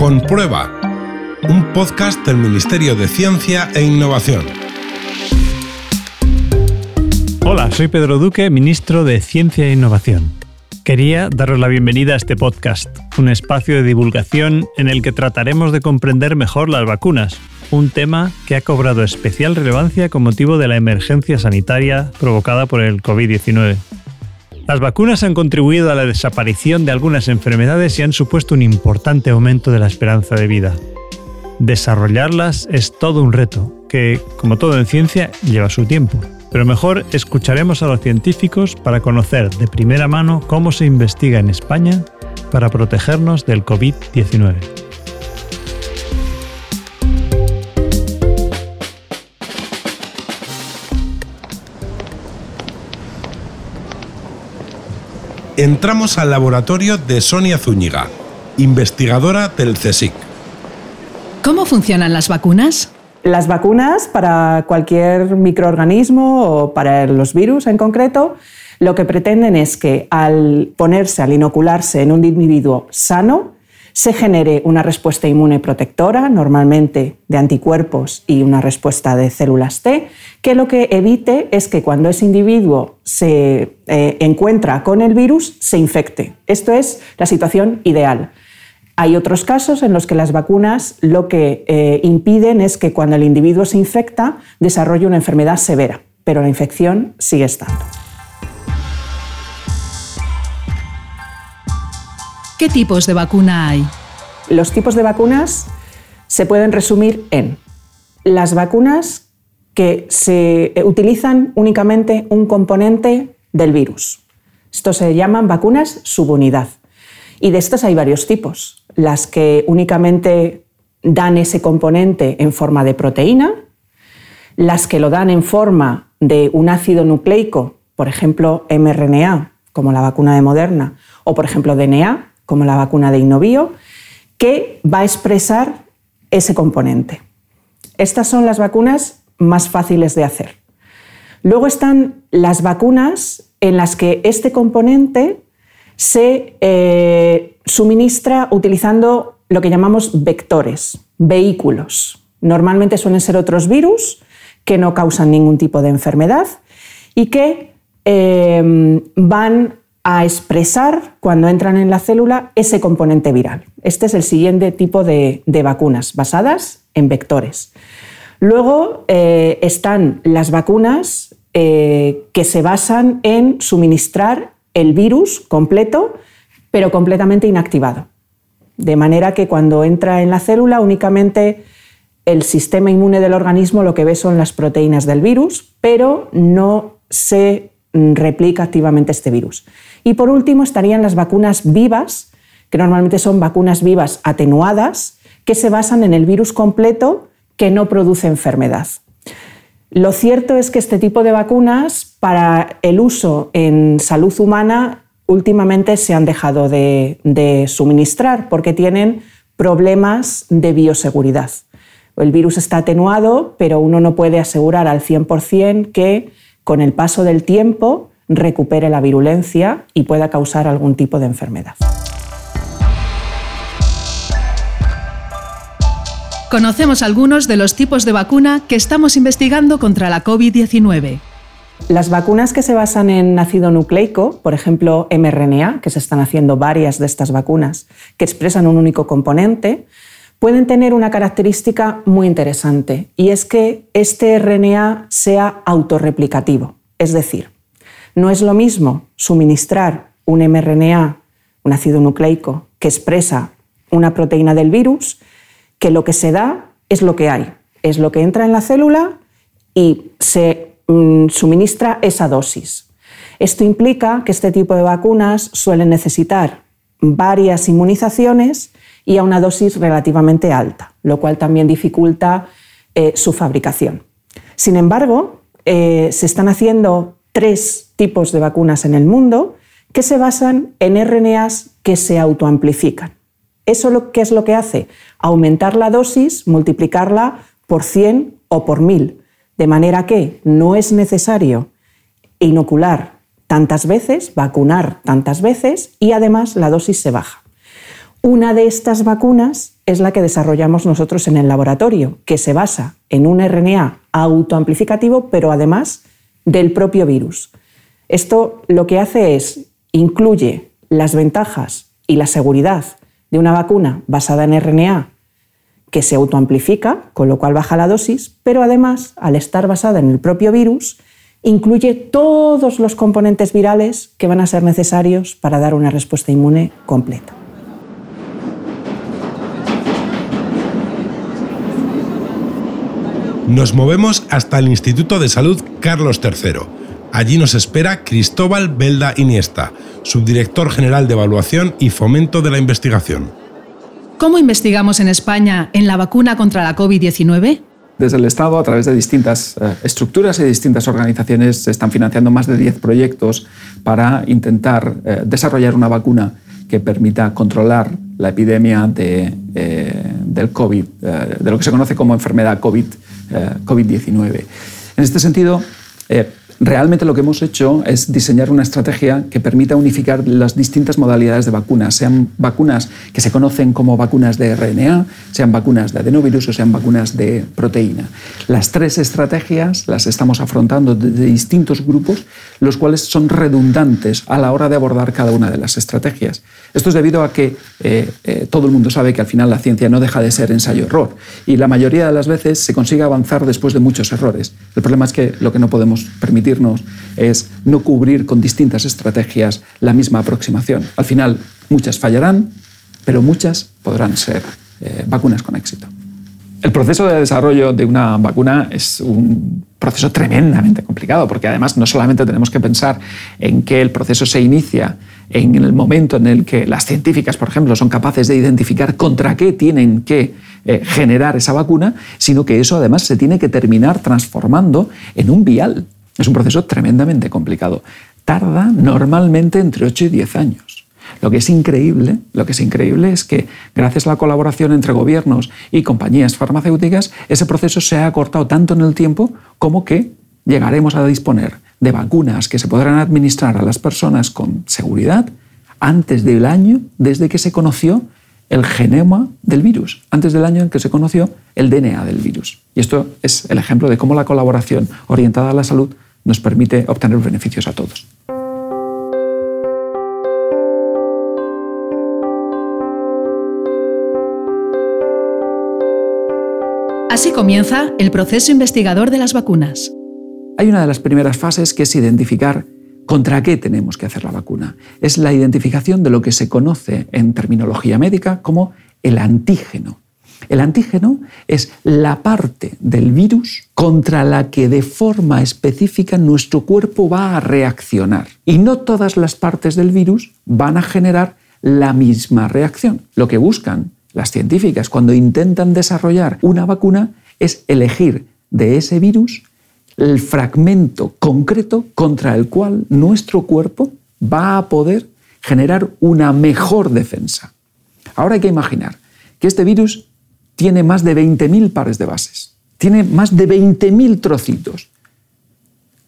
Comprueba, un podcast del Ministerio de Ciencia e Innovación. Hola, soy Pedro Duque, ministro de Ciencia e Innovación. Quería daros la bienvenida a este podcast, un espacio de divulgación en el que trataremos de comprender mejor las vacunas, un tema que ha cobrado especial relevancia con motivo de la emergencia sanitaria provocada por el COVID-19. Las vacunas han contribuido a la desaparición de algunas enfermedades y han supuesto un importante aumento de la esperanza de vida. Desarrollarlas es todo un reto, que, como todo en ciencia, lleva su tiempo. Pero mejor escucharemos a los científicos para conocer de primera mano cómo se investiga en España para protegernos del COVID-19. Entramos al laboratorio de Sonia Zúñiga, investigadora del CSIC. ¿Cómo funcionan las vacunas? Las vacunas para cualquier microorganismo o para los virus en concreto, lo que pretenden es que al ponerse, al inocularse en un individuo sano, se genere una respuesta inmune protectora, normalmente de anticuerpos y una respuesta de células T, que lo que evite es que cuando ese individuo se eh, encuentra con el virus, se infecte. Esto es la situación ideal. Hay otros casos en los que las vacunas lo que eh, impiden es que cuando el individuo se infecta desarrolle una enfermedad severa, pero la infección sigue estando. ¿Qué tipos de vacuna hay? Los tipos de vacunas se pueden resumir en las vacunas que se eh, utilizan únicamente un componente del virus. Esto se llaman vacunas subunidad. Y de estas hay varios tipos. Las que únicamente dan ese componente en forma de proteína, las que lo dan en forma de un ácido nucleico, por ejemplo mRNA, como la vacuna de Moderna, o por ejemplo DNA, como la vacuna de Innovio, que va a expresar ese componente. Estas son las vacunas más fáciles de hacer. Luego están las vacunas en las que este componente se eh, suministra utilizando lo que llamamos vectores, vehículos. Normalmente suelen ser otros virus que no causan ningún tipo de enfermedad y que eh, van a expresar cuando entran en la célula ese componente viral. Este es el siguiente tipo de, vacunas basadas en vectores. Luego eh, están las vacunas eh, que se basan en suministrar el virus completo, pero completamente inactivado. De manera que cuando entra en la célula únicamente el sistema inmune del organismo lo que ve son las proteínas del virus, pero no se replica activamente este virus. Y por último estarían las vacunas vivas, que normalmente son vacunas vivas atenuadas, que se basan en el virus completo que no produce enfermedad. Lo cierto es que este tipo de vacunas para el uso en salud humana últimamente se han dejado de, suministrar porque tienen problemas de bioseguridad. El virus está atenuado, pero uno no puede asegurar al 100% que con el paso del tiempo recupere la virulencia y pueda causar algún tipo de enfermedad. Conocemos algunos de los tipos de vacuna que estamos investigando contra la COVID-19. Las vacunas que se basan en ácido nucleico, por ejemplo mRNA, que se están haciendo varias de estas vacunas que expresan un único componente, pueden tener una característica muy interesante y es que este RNA sea autorreplicativo. Es decir, no es lo mismo suministrar un mRNA, un ácido nucleico, que expresa una proteína del virus, que lo que se da es lo que hay, es lo que entra en la célula y se mm, suministra esa dosis. Esto implica que este tipo de vacunas suelen necesitar varias inmunizaciones y a una dosis relativamente alta, lo cual también dificulta eh, su fabricación. Sin embargo, eh, se están haciendo tres tipos de vacunas en el mundo que se basan en RNAs que se autoamplifican. ¿Eso lo, qué es lo que hace? Aumentar la dosis, multiplicarla por 100 o por 1000, de manera que no es necesario inocular tantas veces, vacunar tantas veces y además la dosis se baja. Una de estas vacunas es la que desarrollamos nosotros en el laboratorio, que se basa en un RNA autoamplificativo, pero además del propio virus. Esto lo que hace es incluye las ventajas y la seguridad de una vacuna basada en RNA que se autoamplifica, con lo cual baja la dosis, pero además, al estar basada en el propio virus, incluye todos los componentes virales que van a ser necesarios para dar una respuesta inmune completa. Nos movemos hasta el Instituto de Salud Carlos III. Allí nos espera Cristóbal Belda Iniesta, subdirector general de Evaluación y Fomento de la Investigación. ¿Cómo investigamos en España en la vacuna contra la COVID-19? Desde el Estado, a través de distintas eh, estructuras y distintas organizaciones, se están financiando más de 10 proyectos para intentar eh, desarrollar una vacuna que permita controlar la epidemia de, eh, del COVID, de lo que se conoce como enfermedad COVID, COVID-19. En este sentido, Realmente lo que hemos hecho es diseñar una estrategia que permita unificar las distintas modalidades de vacunas, sean vacunas que se conocen como vacunas de RNA, sean vacunas de adenovirus o sean vacunas de proteína. Las tres estrategias las estamos afrontando desde distintos grupos, los cuales son redundantes a la hora de abordar cada una de las estrategias. Esto es debido a que eh, eh, todo el mundo sabe que al final la ciencia no deja de ser ensayo-error y la mayoría de las veces se consigue avanzar después de muchos errores. El problema es que lo que no podemos permitir es no cubrir con distintas estrategias la misma aproximación. Al final, muchas fallarán, pero muchas podrán ser eh, vacunas con éxito. El proceso de desarrollo de una vacuna es un proceso tremendamente complicado, porque además no solamente tenemos que pensar en que el proceso se inicia en el momento en el que las científicas, por ejemplo, son capaces de identificar contra qué tienen que eh, generar esa vacuna, sino que eso además se tiene que terminar transformando en un vial es un proceso tremendamente complicado. Tarda normalmente entre 8 y 10 años. Lo que es increíble, lo que es increíble es que gracias a la colaboración entre gobiernos y compañías farmacéuticas, ese proceso se ha acortado tanto en el tiempo como que llegaremos a disponer de vacunas que se podrán administrar a las personas con seguridad antes del año desde que se conoció el genoma del virus, antes del año en que se conoció el DNA del virus. Y esto es el ejemplo de cómo la colaboración orientada a la salud nos permite obtener beneficios a todos. Así comienza el proceso investigador de las vacunas. Hay una de las primeras fases que es identificar contra qué tenemos que hacer la vacuna. Es la identificación de lo que se conoce en terminología médica como el antígeno. El antígeno es la parte del virus contra la que de forma específica nuestro cuerpo va a reaccionar. Y no todas las partes del virus van a generar la misma reacción. Lo que buscan las científicas cuando intentan desarrollar una vacuna es elegir de ese virus el fragmento concreto contra el cual nuestro cuerpo va a poder generar una mejor defensa. Ahora hay que imaginar que este virus tiene más de 20.000 pares de bases, tiene más de 20.000 trocitos.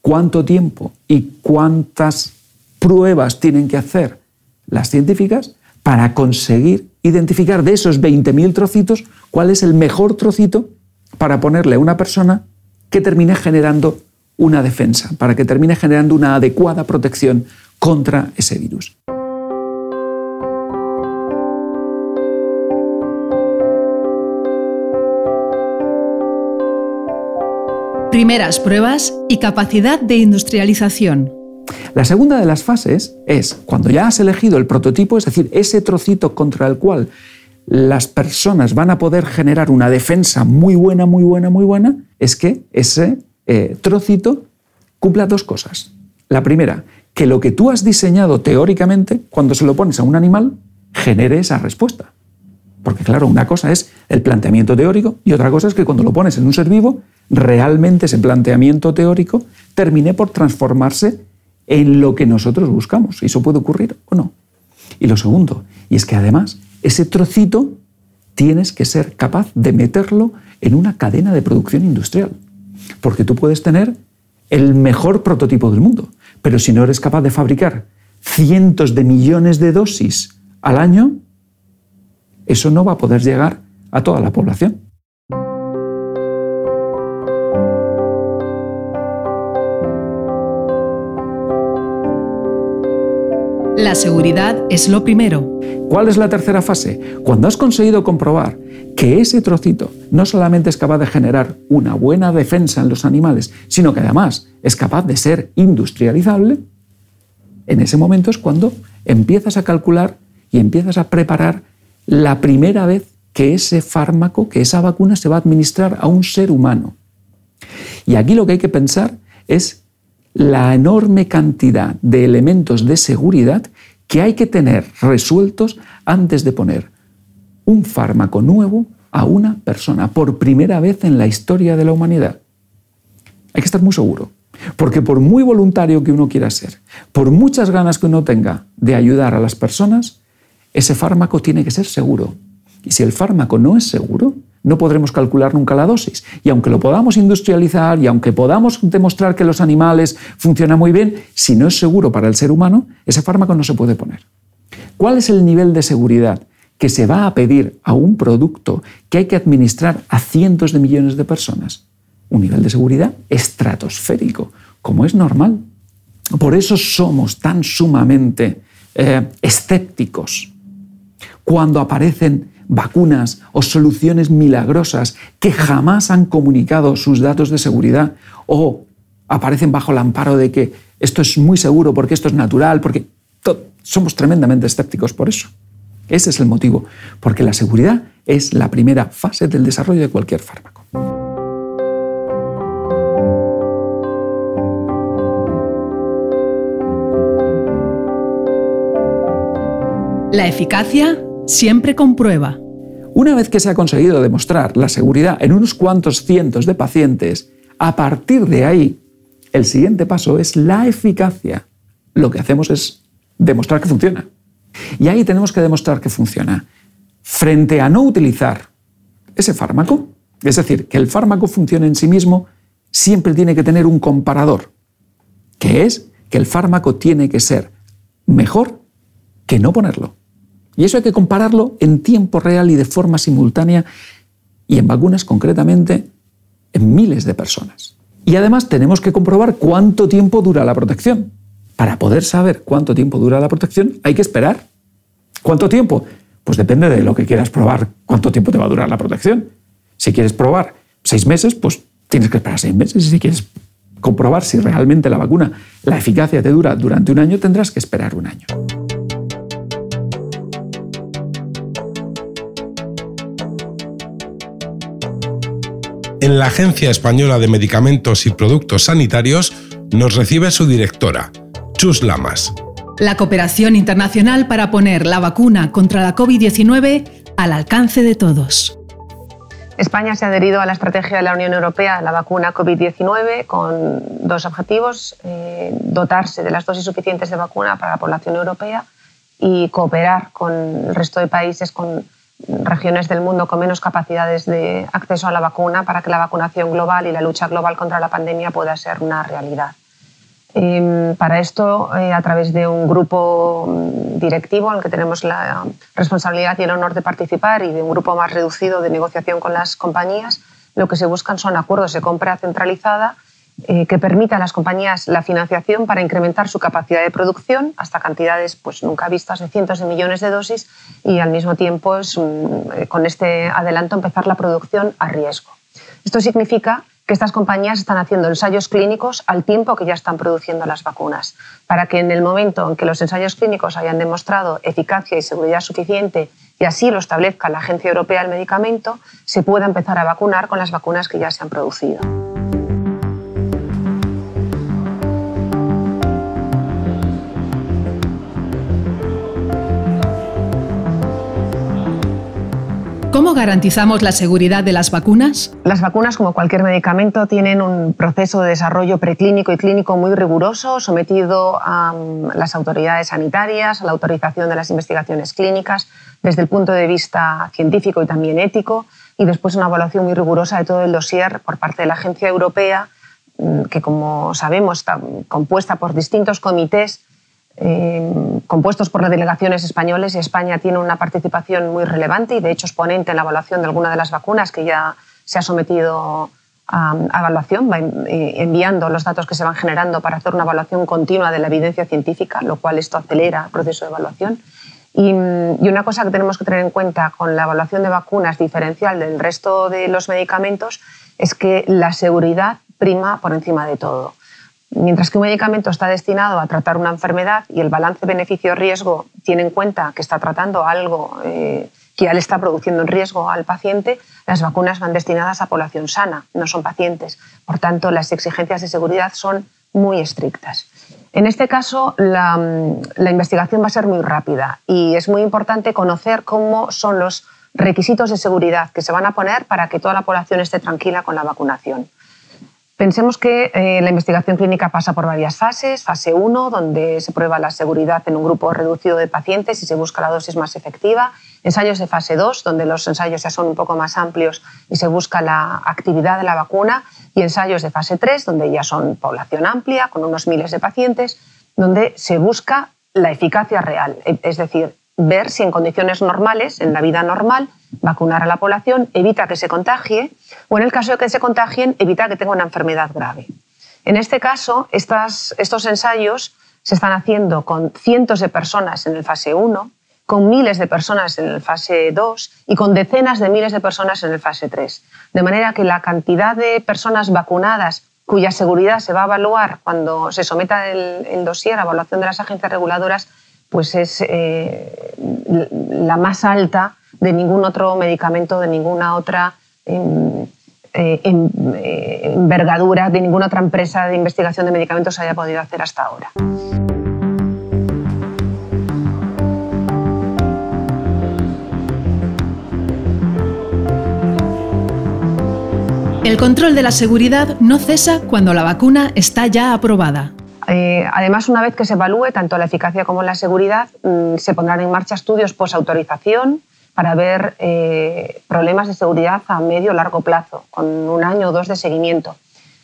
¿Cuánto tiempo y cuántas pruebas tienen que hacer las científicas para conseguir identificar de esos 20.000 trocitos cuál es el mejor trocito para ponerle a una persona que termine generando una defensa, para que termine generando una adecuada protección contra ese virus? primeras pruebas y capacidad de industrialización. La segunda de las fases es cuando ya has elegido el prototipo, es decir, ese trocito contra el cual las personas van a poder generar una defensa muy buena, muy buena, muy buena, es que ese eh, trocito cumpla dos cosas. La primera, que lo que tú has diseñado teóricamente, cuando se lo pones a un animal, genere esa respuesta. Porque claro, una cosa es el planteamiento teórico y otra cosa es que cuando lo pones en un ser vivo, realmente ese planteamiento teórico termine por transformarse en lo que nosotros buscamos. Eso puede ocurrir o no. Y lo segundo, y es que además ese trocito tienes que ser capaz de meterlo en una cadena de producción industrial. Porque tú puedes tener el mejor prototipo del mundo, pero si no eres capaz de fabricar cientos de millones de dosis al año, eso no va a poder llegar a toda la población. La seguridad es lo primero. ¿Cuál es la tercera fase? Cuando has conseguido comprobar que ese trocito no solamente es capaz de generar una buena defensa en los animales, sino que además es capaz de ser industrializable, en ese momento es cuando empiezas a calcular y empiezas a preparar la primera vez que ese fármaco, que esa vacuna se va a administrar a un ser humano. Y aquí lo que hay que pensar es la enorme cantidad de elementos de seguridad que hay que tener resueltos antes de poner un fármaco nuevo a una persona por primera vez en la historia de la humanidad. Hay que estar muy seguro, porque por muy voluntario que uno quiera ser, por muchas ganas que uno tenga de ayudar a las personas, ese fármaco tiene que ser seguro. Y si el fármaco no es seguro, no podremos calcular nunca la dosis. Y aunque lo podamos industrializar y aunque podamos demostrar que los animales funcionan muy bien, si no es seguro para el ser humano, ese fármaco no se puede poner. ¿Cuál es el nivel de seguridad que se va a pedir a un producto que hay que administrar a cientos de millones de personas? Un nivel de seguridad estratosférico, como es normal. Por eso somos tan sumamente eh, escépticos cuando aparecen vacunas o soluciones milagrosas que jamás han comunicado sus datos de seguridad o aparecen bajo el amparo de que esto es muy seguro porque esto es natural, porque somos tremendamente escépticos por eso. Ese es el motivo, porque la seguridad es la primera fase del desarrollo de cualquier fármaco. La eficacia siempre comprueba. Una vez que se ha conseguido demostrar la seguridad en unos cuantos cientos de pacientes, a partir de ahí, el siguiente paso es la eficacia. Lo que hacemos es demostrar que funciona. Y ahí tenemos que demostrar que funciona. Frente a no utilizar ese fármaco, es decir, que el fármaco funcione en sí mismo, siempre tiene que tener un comparador, que es que el fármaco tiene que ser mejor que no ponerlo. Y eso hay que compararlo en tiempo real y de forma simultánea y en vacunas concretamente en miles de personas. Y además tenemos que comprobar cuánto tiempo dura la protección. Para poder saber cuánto tiempo dura la protección hay que esperar. ¿Cuánto tiempo? Pues depende de lo que quieras probar, cuánto tiempo te va a durar la protección. Si quieres probar seis meses, pues tienes que esperar seis meses. Y si quieres comprobar si realmente la vacuna, la eficacia te dura durante un año, tendrás que esperar un año. En la Agencia Española de Medicamentos y Productos Sanitarios nos recibe su directora, Chus Lamas. La cooperación internacional para poner la vacuna contra la COVID-19 al alcance de todos. España se ha adherido a la estrategia de la Unión Europea de la vacuna COVID-19 con dos objetivos, eh, dotarse de las dosis suficientes de vacuna para la población europea y cooperar con el resto de países con regiones del mundo con menos capacidades de acceso a la vacuna para que la vacunación global y la lucha global contra la pandemia pueda ser una realidad. Em, para esto, eh, a través de un grupo mm, directivo el que tenemos la responsabilidad y el honor de participar y de un grupo más reducido de negociación con las compañías, lo que se buscan son acuerdos de compra centralizada eh, que permita a las compañías la financiación para incrementar su capacidad de producción hasta cantidades pues, nunca vistas de cientos de millones de dosis y al mismo tiempo eh, con este adelanto empezar la producción a riesgo. Esto significa que estas compañías están haciendo ensayos clínicos al tiempo que ya están produciendo las vacunas, para que en el momento en que los ensayos clínicos hayan demostrado eficacia y seguridad suficiente y así lo establezca la Agencia Europea del Medicamento, se pueda empezar a vacunar con las vacunas que ya se han producido. ¿Cómo garantizamos la seguridad de las vacunas? Las vacunas, como cualquier medicamento, tienen un proceso de desarrollo preclínico y clínico muy riguroso, sometido a mm, las autoridades sanitarias, a la autorización de las investigaciones clínicas, desde el punto de vista científico y también ético, y después una evaluación muy rigurosa de todo el dossier por parte de la Agencia Europea, mm, que como sabemos está compuesta por distintos comités compuestos por las delegaciones españoles y España tiene una participación muy relevante y de hecho es ponente en la evaluación de alguna de las vacunas que ya se ha sometido a, evaluación, va enviando los datos que se van generando para hacer una evaluación continua de la evidencia científica, lo cual esto acelera el proceso de evaluación. Y, y, una cosa que tenemos que tener en cuenta con la evaluación de vacunas diferencial del resto de los medicamentos es que la seguridad prima por encima de todo. Mientras que un medicamento está destinado a tratar una enfermedad y el balance beneficio-riesgo tiene en cuenta que está tratando algo eh, que ya le está produciendo un riesgo al paciente, las vacunas van destinadas a población sana, no son pacientes. Por tanto, las exigencias de seguridad son muy estrictas. En este caso, la, la investigación va a ser muy rápida y es muy importante conocer cómo son los requisitos de seguridad que se van a poner para que toda la población esté tranquila con la vacunación. Pensemos que eh, la investigación clínica pasa por varias fases. Fase 1, donde se prueba la seguridad en un grupo reducido de pacientes y se busca la dosis más efectiva. Ensayos de fase 2, donde los ensayos ya son un poco más amplios y se busca la actividad de la vacuna. Y ensayos de fase 3, donde ya son población amplia, con unos miles de pacientes, donde se busca la eficacia real, es decir, ver si en condiciones normales, en la vida normal, vacunar a la población evita que se contagie o en el caso de que se contagien, evita que tenga una enfermedad grave. En este caso, estos ensayos se están haciendo con cientos de personas en el fase 1, con miles de personas en el fase 2 y con decenas de miles de personas en el fase 3. De manera que la cantidad de personas vacunadas cuya seguridad se va a evaluar cuando se someta el, el dossier a evaluación de las agencias reguladoras pues es eh, la más alta de ningún otro medicamento, de ninguna otra em, eh, em, eh, envergadura, de ninguna otra empresa de investigación de medicamentos haya podido hacer hasta ahora. El control de la seguridad no cesa cuando la vacuna está ya aprobada. Eh, además, una vez que se evalúe tanto la eficacia como la seguridad, mm, se pondrán en marcha estudios post-autorización para ver eh, problemas de seguridad a medio o largo plazo, con un año o dos de seguimiento,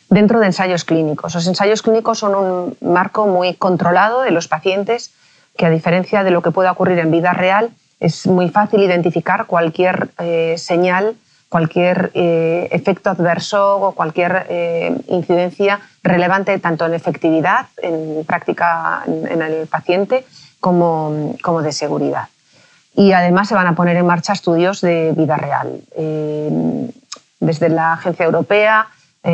dentro de ensayos clínicos. Los ensayos clínicos son un marco muy controlado de los pacientes, que a diferencia de lo que pueda ocurrir en vida real, es muy fácil identificar cualquier eh, señal cualquier eh, efecto adverso o cualquier eh, incidencia relevante tanto en efectividad, en práctica en, el paciente, como, como, de seguridad. Y además se van a poner en marcha estudios de vida real. Eh, desde la Agencia Europea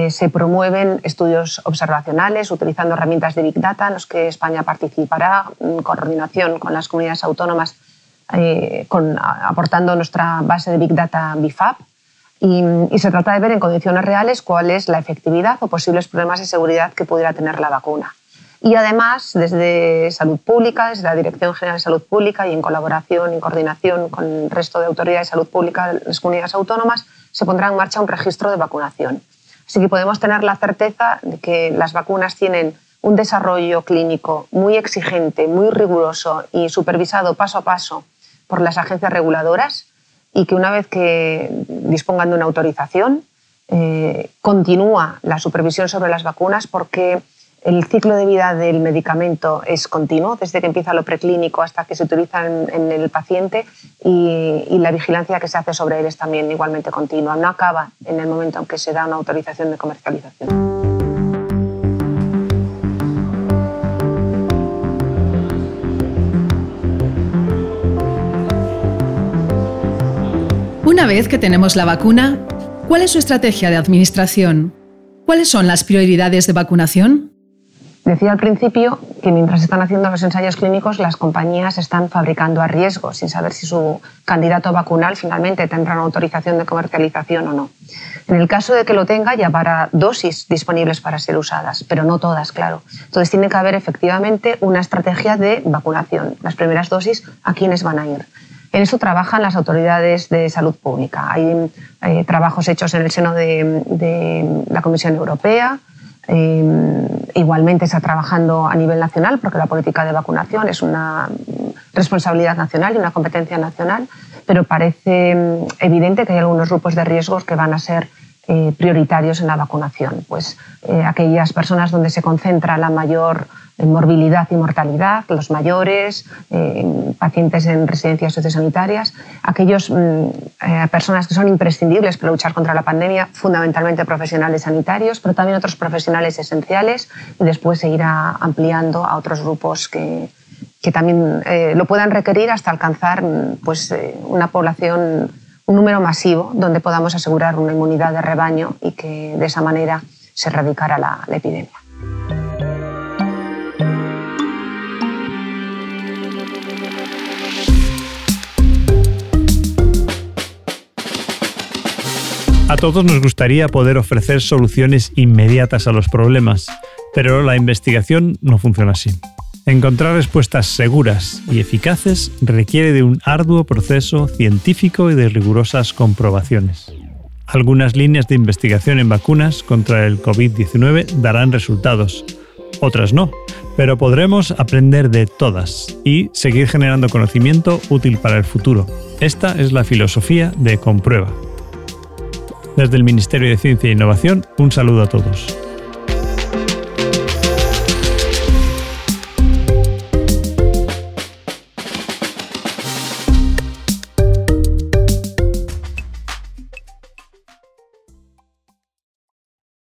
se promueven estudios observacionales utilizando herramientas de Big Data en los que España participará en coordinación con las comunidades autónomas, con, aportando nuestra base de Big Data BIFAP y, se trata de ver en condiciones reales cuál es la efectividad o posibles problemas de seguridad que pudiera tener la vacuna. Y además, desde Salud Pública, desde la Dirección General de Salud Pública y en colaboración y coordinación con el resto de autoridades de salud pública de las comunidades autónomas, se pondrá en marcha un registro de vacunación. Así que podemos tener la certeza de que las vacunas tienen un desarrollo clínico muy exigente, muy riguroso y supervisado paso a paso por las agencias reguladoras y que una vez que dispongan de una autorización, eh, continúa la supervisión sobre las vacunas porque el ciclo de vida del medicamento es continuo, desde que empieza lo preclínico hasta que se utiliza en, el paciente y, y, la vigilancia que se hace sobre él es también igualmente continua. No acaba en el momento en que se da una autorización de comercialización. Una vez que tenemos la vacuna, ¿cuál es su estrategia de administración? ¿Cuáles son las prioridades de vacunación? Decía al principio que mientras están haciendo los ensayos clínicos, las compañías están fabricando a riesgo, sin saber si su candidato vacunal finalmente tendrá una autorización de comercialización o no. En el caso de que lo tenga, ya habrá dosis disponibles para ser usadas, pero no todas, claro. Entonces tiene que haber efectivamente una estrategia de vacunación. Las primeras dosis, ¿a quiénes van a ir? En eso trabajan las autoridades de salud pública. Hay eh, trabajos hechos en el seno de, la Comisión Europea. Eh, igualmente está trabajando a nivel nacional porque la política de vacunación es una responsabilidad nacional y una competencia nacional, pero parece mm, evidente que hay algunos grupos de riesgos que van a ser eh, prioritarios en la vacunación. Pues aquellas personas donde se concentra la mayor morbilidad y mortalidad, los mayores, pacientes en residencias sociosanitarias, aquellas mm, personas que son imprescindibles para luchar contra la pandemia, fundamentalmente profesionales sanitarios, pero también otros profesionales esenciales y después se irá ampliando a otros grupos que, que también lo puedan requerir hasta alcanzar mm, pues, una población un número masivo donde podamos asegurar una inmunidad de rebaño y que de esa manera se erradicara la epidemia. A todos nos gustaría poder ofrecer soluciones inmediatas a los problemas, pero la investigación no funciona así. Encontrar respuestas seguras y eficaces requiere de un arduo proceso científico y de rigurosas comprobaciones. Algunas líneas de investigación en vacunas contra el COVID-19 darán resultados, otras no, pero podremos aprender de todas y seguir generando conocimiento útil para el futuro. Esta es la filosofía de Comprueba. Desde el Ministerio de Ciencia e Innovación, un saludo a todos.